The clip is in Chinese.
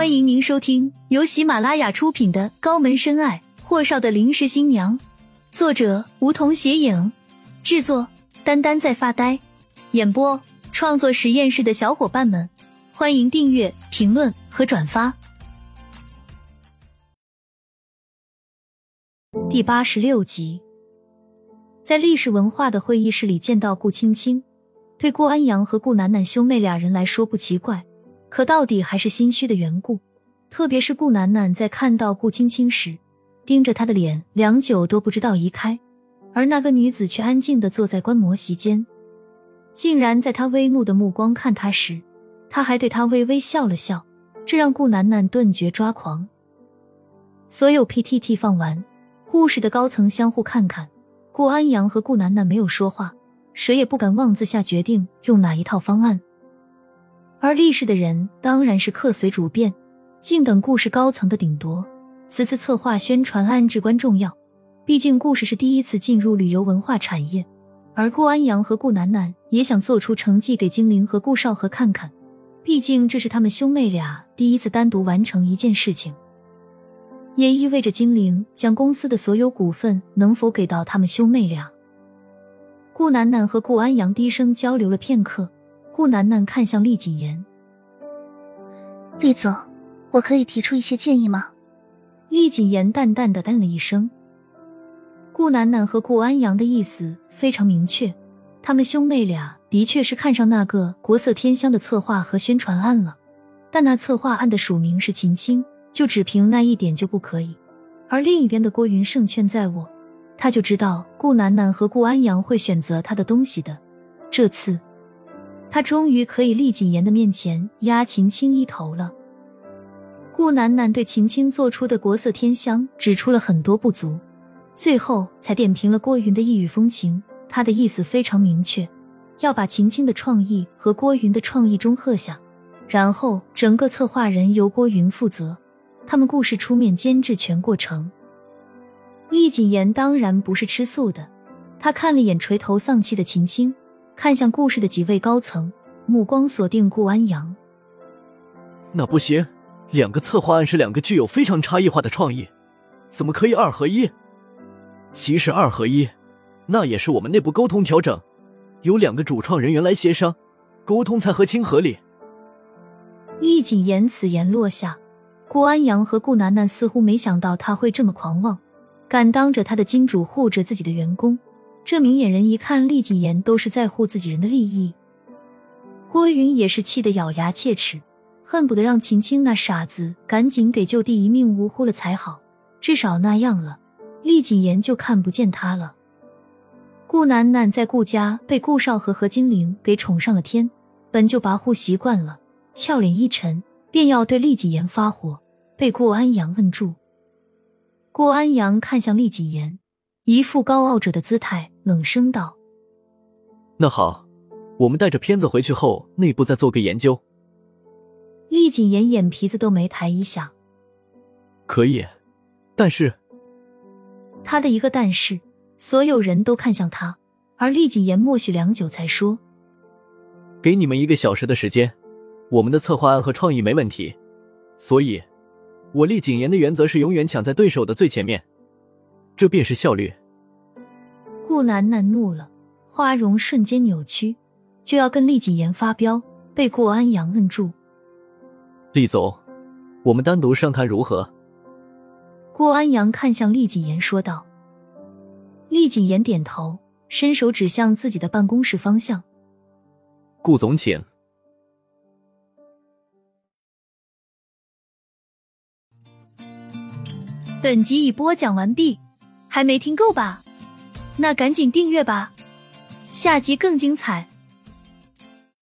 欢迎您收听由喜马拉雅出品的《高门深爱：霍少的临时新娘》，作者梧桐斜影，制作丹丹在发呆，演播创作实验室的小伙伴们，欢迎订阅、评论和转发。第八十六集，在历史文化的会议室里见到顾青青，对顾安阳和顾楠楠兄妹俩人来说不奇怪。可到底还是心虚的缘故，特别是顾楠楠在看到顾青青时，盯着她的脸良久都不知道移开，而那个女子却安静的坐在观摩席间，竟然在她微怒的目光看她时，她还对她微微笑了笑，这让顾楠楠顿觉抓狂。所有 PTT 放完，故事的高层相互看看，顾安阳和顾楠楠没有说话，谁也不敢妄自下决定用哪一套方案。而立氏的人当然是客随主便，静等故事高层的顶夺。此次策划宣传案至关重要，毕竟故事是第一次进入旅游文化产业，而顾安阳和顾楠楠也想做出成绩给精灵和顾少河看看，毕竟这是他们兄妹俩第一次单独完成一件事情，也意味着精灵将公司的所有股份能否给到他们兄妹俩。顾楠楠和顾安阳低声交流了片刻。顾楠楠看向厉谨言：“厉总，我可以提出一些建议吗？”厉谨言淡淡的嗯了一声。顾楠楠和顾安阳的意思非常明确，他们兄妹俩的确是看上那个国色天香的策划和宣传案了，但那策划案的署名是秦青，就只凭那一点就不可以。而另一边的郭云胜劝在我，他就知道顾楠楠和顾安阳会选择他的东西的，这次。他终于可以厉谨言的面前压秦青一头了。顾楠楠对秦青做出的国色天香指出了很多不足，最后才点评了郭云的异域风情。他的意思非常明确，要把秦青的创意和郭云的创意中和下，然后整个策划人由郭云负责，他们故事出面监制全过程。厉谨言当然不是吃素的，他看了眼垂头丧气的秦青。看向顾氏的几位高层，目光锁定顾安阳。那不行，两个策划案是两个具有非常差异化的创意，怎么可以二合一？其实二合一，那也是我们内部沟通调整，由两个主创人员来协商沟通才合情合理。厉谨言此言落下，顾安阳和顾楠楠似乎没想到他会这么狂妄，敢当着他的金主护着自己的员工。这明眼人一看，厉谨言都是在乎自己人的利益。郭云也是气得咬牙切齿，恨不得让秦青那傻子赶紧给就地一命呜呼了才好，至少那样了，厉谨言就看不见他了。顾楠楠在顾家被顾少和何金玲给宠上了天，本就跋扈习惯了，俏脸一沉，便要对厉谨言发火，被顾安阳摁住。顾安阳看向厉谨言，一副高傲者的姿态。冷声道：“那好，我们带着片子回去后，内部再做个研究。”厉谨言眼皮子都没抬一下。可以，但是他的一个但是，所有人都看向他，而厉谨言默许良久，才说：“给你们一个小时的时间，我们的策划案和创意没问题，所以，我厉谨言的原则是永远抢在对手的最前面，这便是效率。”顾楠楠怒了，花容瞬间扭曲，就要跟厉谨言发飙，被顾安阳摁住。厉总，我们单独商谈如何？顾安阳看向厉谨言说道。厉谨言点头，伸手指向自己的办公室方向。顾总，请。本集已播讲完毕，还没听够吧？那赶紧订阅吧，下集更精彩。